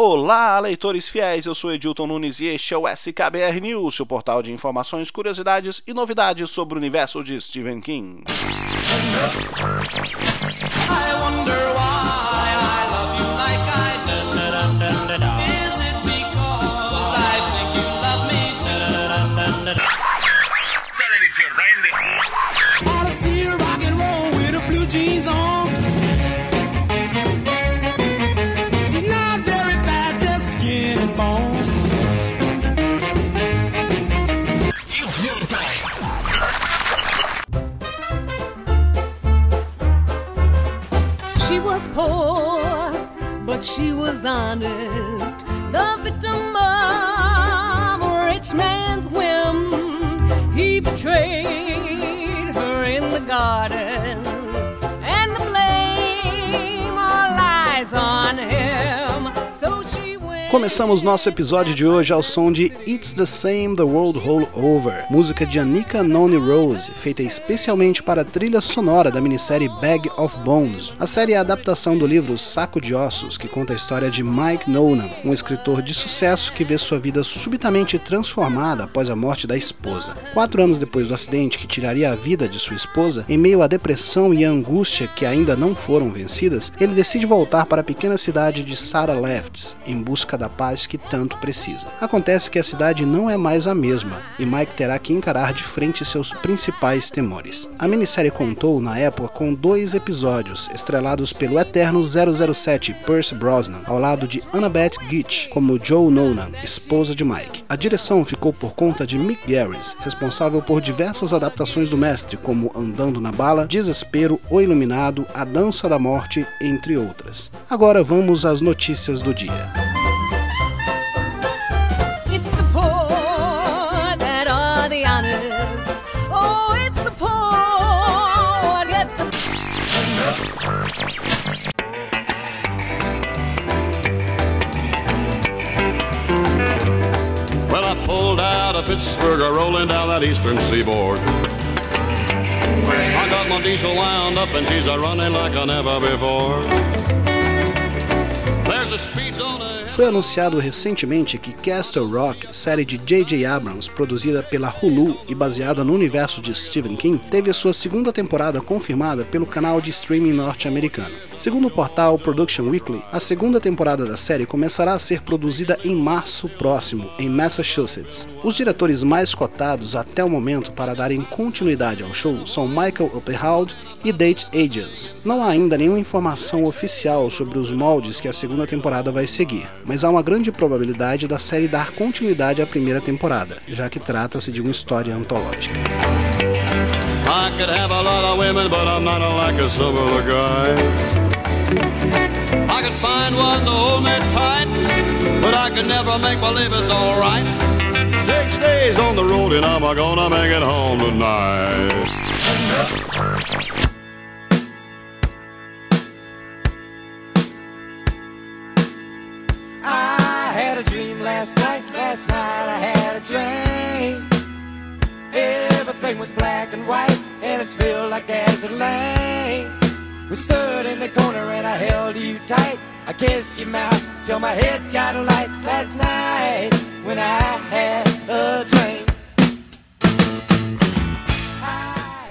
Olá, leitores fiéis, eu sou Edilton Nunes e este é o SKBR News, seu portal de informações, curiosidades e novidades sobre o universo de Stephen King. She was poor, but she was honest. The victim of a rich man's whim. He betrayed her in the garden. Começamos nosso episódio de hoje ao som de It's the Same the World Whole Over, música de Anika Noni Rose, feita especialmente para a trilha sonora da minissérie Bag of Bones. A série é a adaptação do livro Saco de Ossos, que conta a história de Mike Noonan, um escritor de sucesso que vê sua vida subitamente transformada após a morte da esposa. Quatro anos depois do acidente que tiraria a vida de sua esposa, em meio à depressão e à angústia que ainda não foram vencidas, ele decide voltar para a pequena cidade de Sarah Lefts, em busca da paz que tanto precisa. Acontece que a cidade não é mais a mesma e Mike terá que encarar de frente seus principais temores. A minissérie contou, na época, com dois episódios, estrelados pelo eterno 007 Percy Brosnan, ao lado de Annabeth Gitch, como Joe Nolan, esposa de Mike. A direção ficou por conta de Mick Garris, responsável por diversas adaptações do mestre, como Andando na Bala, Desespero, O Iluminado, A Dança da Morte, entre outras. Agora vamos às notícias do dia. Pittsburgh are rolling down that eastern seaboard. I got my diesel wound up and she's a running like I never before. Foi anunciado recentemente que Castle Rock, série de J.J. Abrams produzida pela Hulu e baseada no universo de Stephen King, teve sua segunda temporada confirmada pelo canal de streaming norte-americano. Segundo o portal Production Weekly, a segunda temporada da série começará a ser produzida em março próximo, em Massachusetts. Os diretores mais cotados até o momento para darem continuidade ao show são Michael Upperhold e Date Ages. Não há ainda nenhuma informação oficial sobre os moldes que a segunda temporada vai seguir, mas há uma grande probabilidade da série dar continuidade à primeira temporada, já que trata-se de uma história antológica. I could find one to hold me tight, but I could never make believe it's alright. Six days on the road and I'm gonna make it home tonight. Like gasoline. We stood in the corner and I held you tight. I kissed your mouth till my head got a light last night when I had a dream.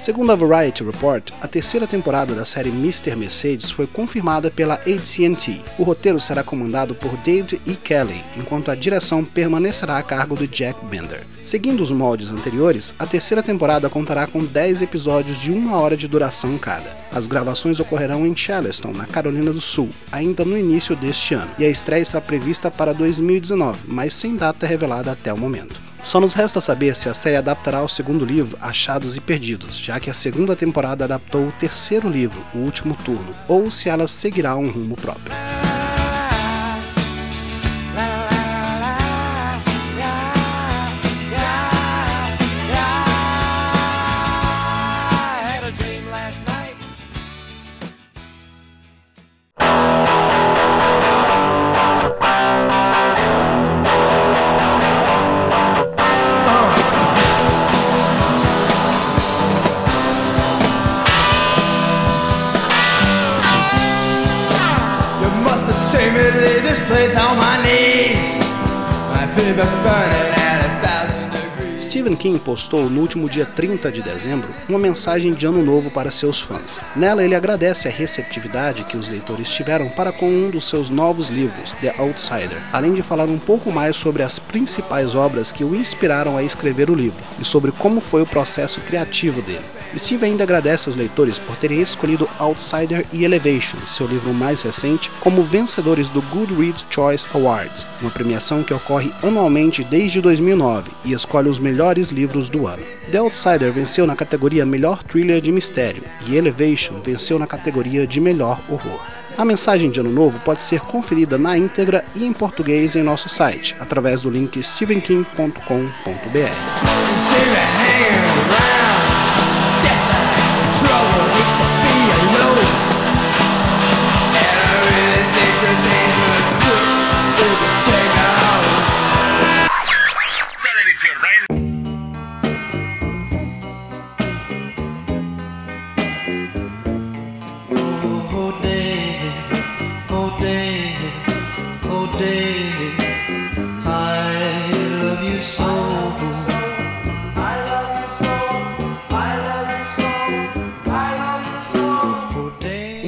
Segundo a Variety Report, a terceira temporada da série Mr. Mercedes foi confirmada pela AT&T. O roteiro será comandado por David E. Kelly, enquanto a direção permanecerá a cargo de Jack Bender. Seguindo os moldes anteriores, a terceira temporada contará com 10 episódios de uma hora de duração cada. As gravações ocorrerão em Charleston, na Carolina do Sul, ainda no início deste ano, e a estreia está prevista para 2019, mas sem data revelada até o momento. Só nos resta saber se a série adaptará o segundo livro, Achados e Perdidos, já que a segunda temporada adaptou o terceiro livro, O Último Turno, ou se ela seguirá um rumo próprio. Stephen King postou no último dia 30 de dezembro uma mensagem de ano novo para seus fãs. Nela, ele agradece a receptividade que os leitores tiveram para com um dos seus novos livros, The Outsider, além de falar um pouco mais sobre as principais obras que o inspiraram a escrever o livro e sobre como foi o processo criativo dele. Steve ainda agradece aos leitores por terem escolhido Outsider e Elevation, seu livro mais recente, como vencedores do Goodreads Choice Awards, uma premiação que ocorre anualmente desde 2009 e escolhe os melhores livros do ano. The Outsider venceu na categoria Melhor Thriller de Mistério e Elevation venceu na categoria de Melhor Horror. A mensagem de Ano Novo pode ser conferida na íntegra e em português em nosso site, através do link stephenking.com.br.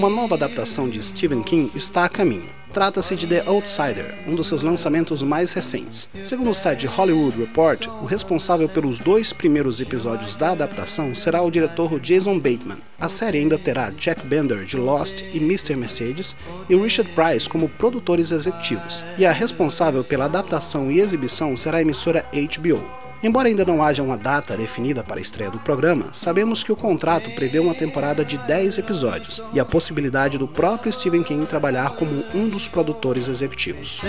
Uma nova adaptação de Stephen King está a caminho. Trata-se de The Outsider, um dos seus lançamentos mais recentes. Segundo o site Hollywood Report, o responsável pelos dois primeiros episódios da adaptação será o diretor Jason Bateman. A série ainda terá Jack Bender de Lost e Mr. Mercedes e Richard Price como produtores executivos. E a responsável pela adaptação e exibição será a emissora HBO. Embora ainda não haja uma data definida para a estreia do programa, sabemos que o contrato prevê uma temporada de 10 episódios e a possibilidade do próprio Stephen King trabalhar como um dos produtores executivos.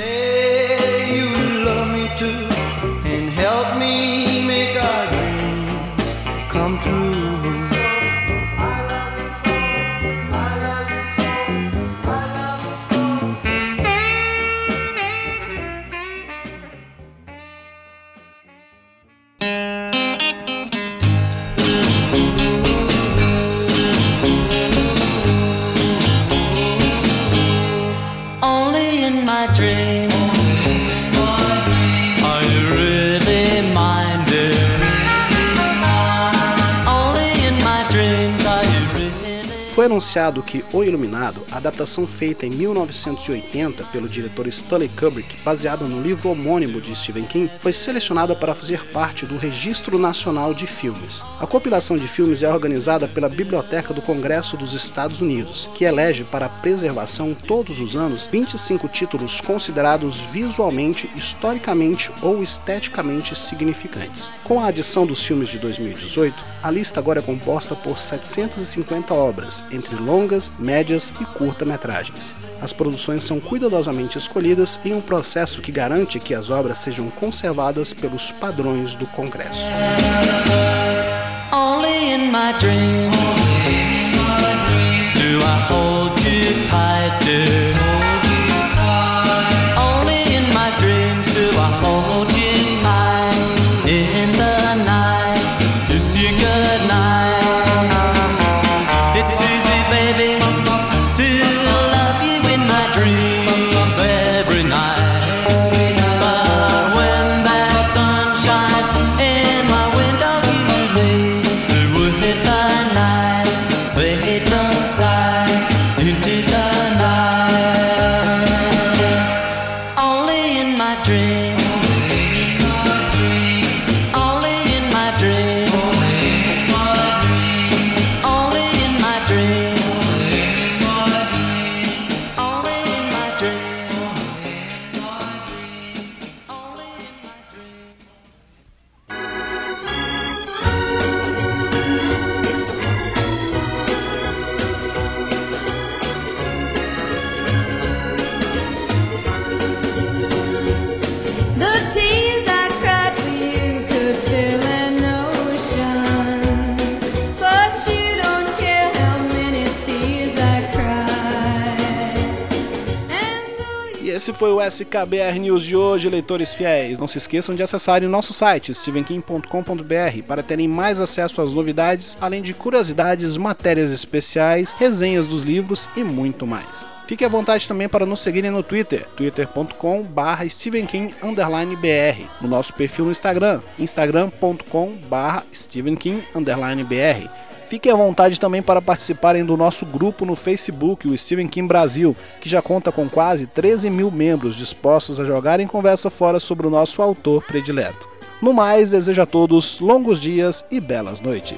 Foi anunciado que O Iluminado, adaptação feita em 1980 pelo diretor Stanley Kubrick, baseada no livro homônimo de Stephen King, foi selecionada para fazer parte do Registro Nacional de Filmes. A compilação de filmes é organizada pela Biblioteca do Congresso dos Estados Unidos, que elege para preservação todos os anos 25 títulos considerados visualmente, historicamente ou esteticamente significantes. Com a adição dos filmes de 2018, a lista agora é composta por 750 obras, entre longas, médias e curta-metragens. As produções são cuidadosamente escolhidas em um processo que garante que as obras sejam conservadas pelos padrões do Congresso. my dreams. Esse foi o SKBR News de hoje, leitores fiéis. Não se esqueçam de acessarem o nosso site, stevenkim.com.br, para terem mais acesso às novidades, além de curiosidades, matérias especiais, resenhas dos livros e muito mais. Fique à vontade também para nos seguirem no Twitter, twitter.com.br stevenking_br, no nosso perfil no Instagram, instagram.com.br stevenking_br. Fiquem à vontade também para participarem do nosso grupo no Facebook, o Stephen King Brasil, que já conta com quase 13 mil membros dispostos a jogar em conversa fora sobre o nosso autor predileto. No mais, desejo a todos longos dias e belas noites.